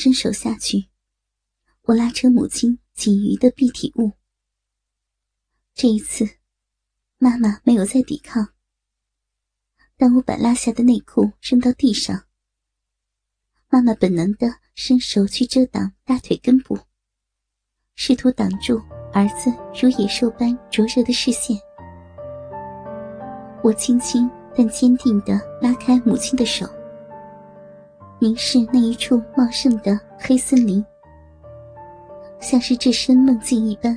伸手下去，我拉扯母亲仅余的蔽体物。这一次，妈妈没有再抵抗。当我把拉下的内裤扔到地上，妈妈本能的伸手去遮挡大腿根部，试图挡住儿子如野兽般灼热的视线。我轻轻但坚定的拉开母亲的手。凝视那一处茂盛的黑森林，像是置身梦境一般，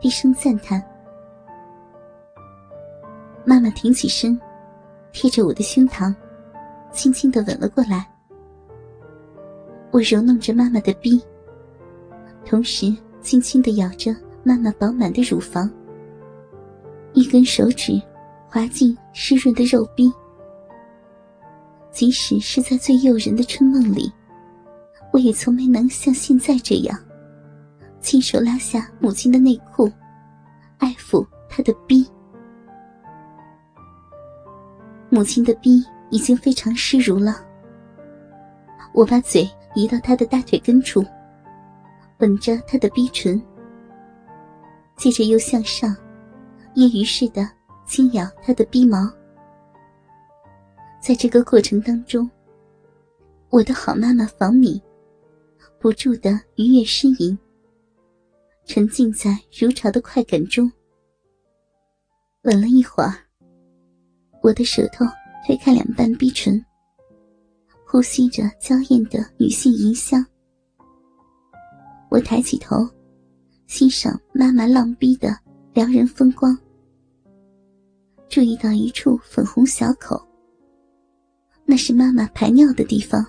低声赞叹。妈妈挺起身，贴着我的胸膛，轻轻的吻了过来。我揉弄着妈妈的臂，同时轻轻的咬着妈妈饱满的乳房，一根手指滑进湿润的肉壁。即使是在最诱人的春梦里，我也从没能像现在这样，亲手拉下母亲的内裤，爱抚她的逼。母亲的逼已经非常湿濡了，我把嘴移到她的大腿根处，吻着她的逼唇，接着又向上，业余似的轻咬她的逼毛。在这个过程当中，我的好妈妈房敏不住的愉悦呻吟，沉浸在如潮的快感中。吻了一会儿，我的舌头推开两半逼唇，呼吸着娇艳的女性淫香。我抬起头，欣赏妈妈浪逼的撩人风光，注意到一处粉红小口。那是妈妈排尿的地方。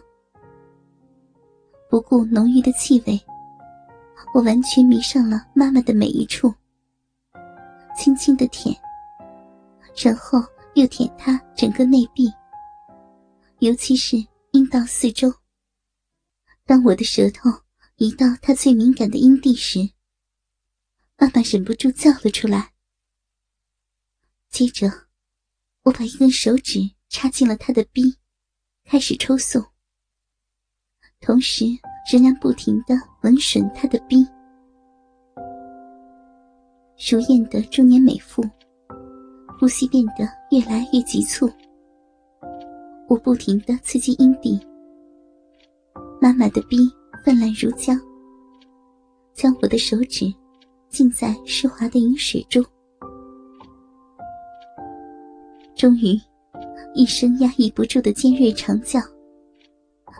不顾浓郁的气味，我完全迷上了妈妈的每一处，轻轻的舔，然后又舔她整个内壁，尤其是阴道四周。当我的舌头移到她最敏感的阴蒂时，妈妈忍不住叫了出来。接着，我把一根手指插进了她的逼。开始抽送，同时仍然不停的闻吮他的逼。熟艳的中年美妇，呼吸变得越来越急促。我不停的刺激阴蒂，妈妈的逼泛滥如浆，将我的手指浸在湿滑的饮水中。终于。一声压抑不住的尖锐长叫，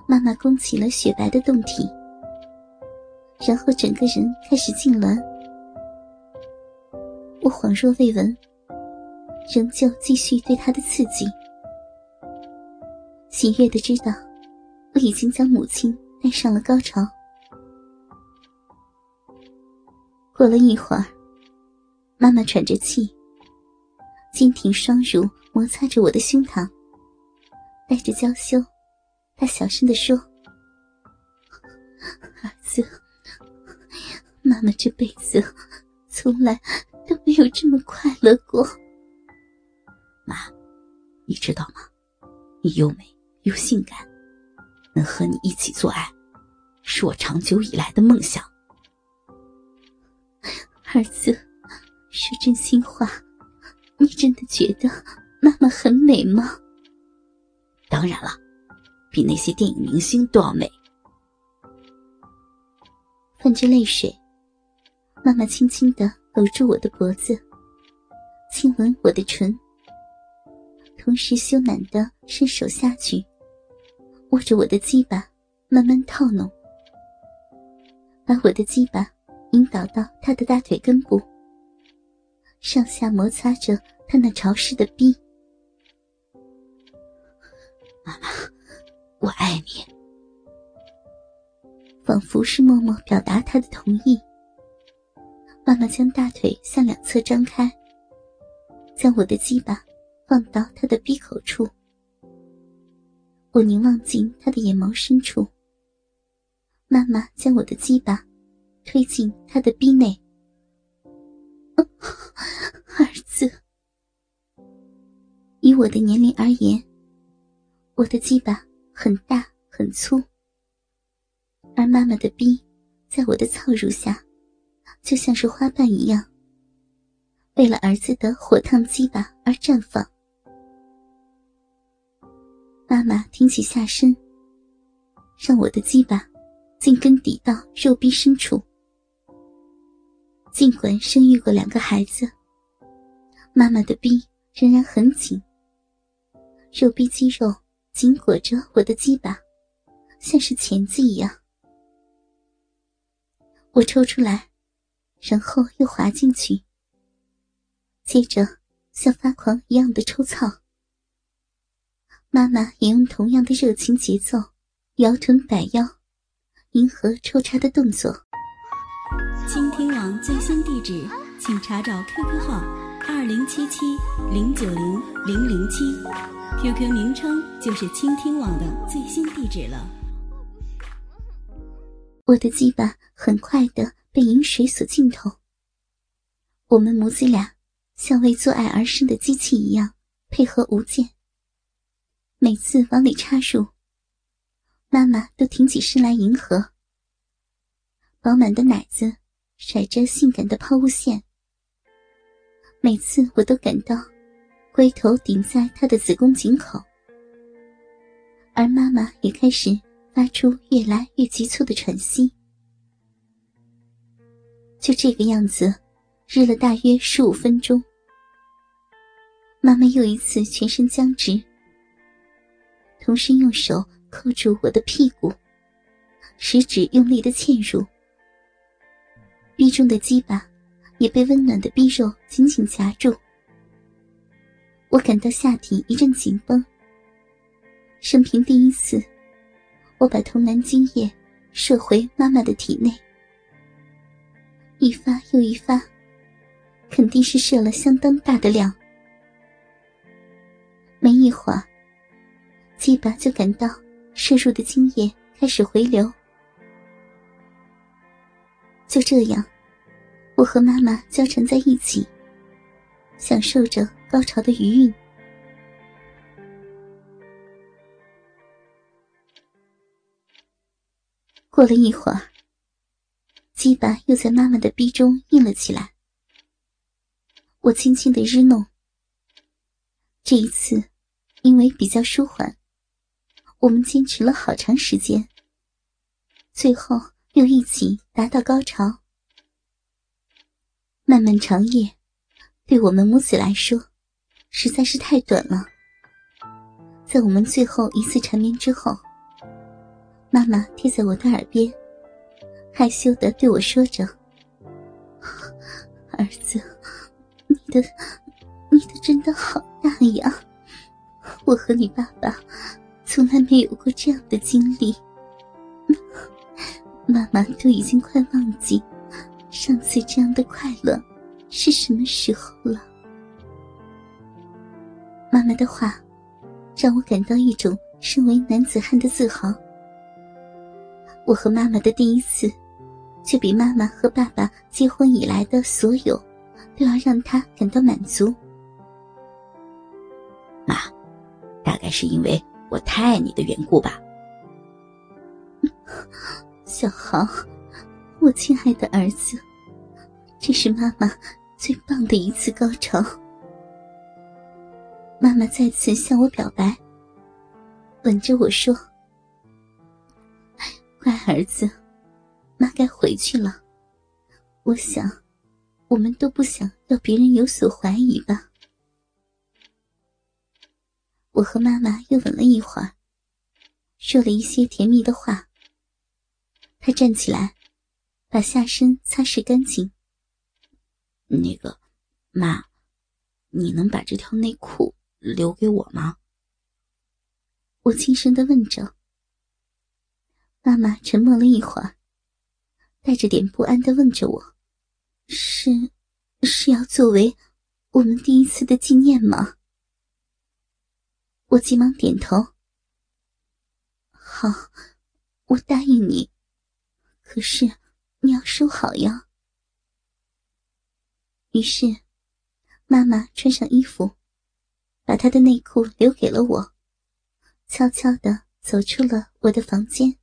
妈妈弓起了雪白的胴体，然后整个人开始痉挛。我恍若未闻，仍旧继续对她的刺激，喜悦的知道我已经将母亲带上了高潮。过了一会儿，妈妈喘着气。坚挺双乳摩擦着我的胸膛，带着娇羞，她小声的说：“儿子，妈妈这辈子从来都没有这么快乐过。妈，你知道吗？你又美又性感，能和你一起做爱，是我长久以来的梦想。儿子，说真心话。”你真的觉得妈妈很美吗？当然了，比那些电影明星都要美。泛着泪水，妈妈轻轻的搂住我的脖子，亲吻我的唇，同时羞赧的伸手下去，握着我的鸡巴，慢慢套弄，把我的鸡巴引导到她的大腿根部。上下摩擦着他那潮湿的逼，妈妈，我爱你。仿佛是默默表达他的同意。妈妈将大腿向两侧张开，将我的鸡巴放到他的鼻口处。我凝望进他的眼眸深处。妈妈将我的鸡巴推进他的逼内。儿子，以我的年龄而言，我的鸡巴很大很粗。而妈妈的逼，在我的操乳下，就像是花瓣一样，为了儿子的火烫鸡巴而绽放。妈妈挺起下身，让我的鸡巴进根抵到肉壁深处。尽管生育过两个孩子，妈妈的逼仍然很紧，肉壁肌肉紧裹着我的鸡巴，像是钳子一样。我抽出来，然后又滑进去，接着像发狂一样的抽操。妈妈也用同样的热情节奏，摇臀摆腰，迎合抽插的动作。倾听网最新地址，请查找 QQ 号二零七七零九零零零七，QQ 名称就是倾听网的最新地址了。我的鸡巴。很快的被饮水所浸透。我们母子俩像为做爱而生的机器一样配合无间。每次往里插入，妈妈都挺起身来迎合。饱满的奶子甩着性感的抛物线。每次我都感到龟头顶在她的子宫颈口，而妈妈也开始发出越来越急促的喘息。就这个样子，日了大约十五分钟。妈妈又一次全身僵直，同时用手扣住我的屁股，食指用力的嵌入，逼中的鸡巴也被温暖的逼肉紧紧夹住。我感到下体一阵紧绷。生平第一次，我把童男精液射回妈妈的体内。一发又一发，肯定是射了相当大的量。没一会儿，鸡巴就感到射入的精液开始回流。就这样，我和妈妈交缠在一起，享受着高潮的余韵。过了一会儿。鸡巴又在妈妈的逼中硬了起来，我轻轻的日弄。这一次，因为比较舒缓，我们坚持了好长时间，最后又一起达到高潮。漫漫长夜，对我们母子来说，实在是太短了。在我们最后一次缠绵之后，妈妈贴在我的耳边。害羞的对我说着：“儿子，你的，你的真的好大呀！我和你爸爸从来没有过这样的经历，妈妈都已经快忘记上次这样的快乐是什么时候了。”妈妈的话让我感到一种身为男子汉的自豪。我和妈妈的第一次。却比妈妈和爸爸结婚以来的所有，都要让他感到满足。妈，大概是因为我太爱你的缘故吧。小豪，我亲爱的儿子，这是妈妈最棒的一次高潮。妈妈再次向我表白，吻着我说：“乖儿子。”妈该回去了，我想，我们都不想要别人有所怀疑吧。我和妈妈又吻了一会儿，说了一些甜蜜的话。她站起来，把下身擦拭干净。那个，妈，你能把这条内裤留给我吗？我轻声的问着。妈妈沉默了一会儿。带着点不安的问着我：“是，是要作为我们第一次的纪念吗？”我急忙点头：“好，我答应你。可是你要收好呀。”于是，妈妈穿上衣服，把她的内裤留给了我，悄悄的走出了我的房间。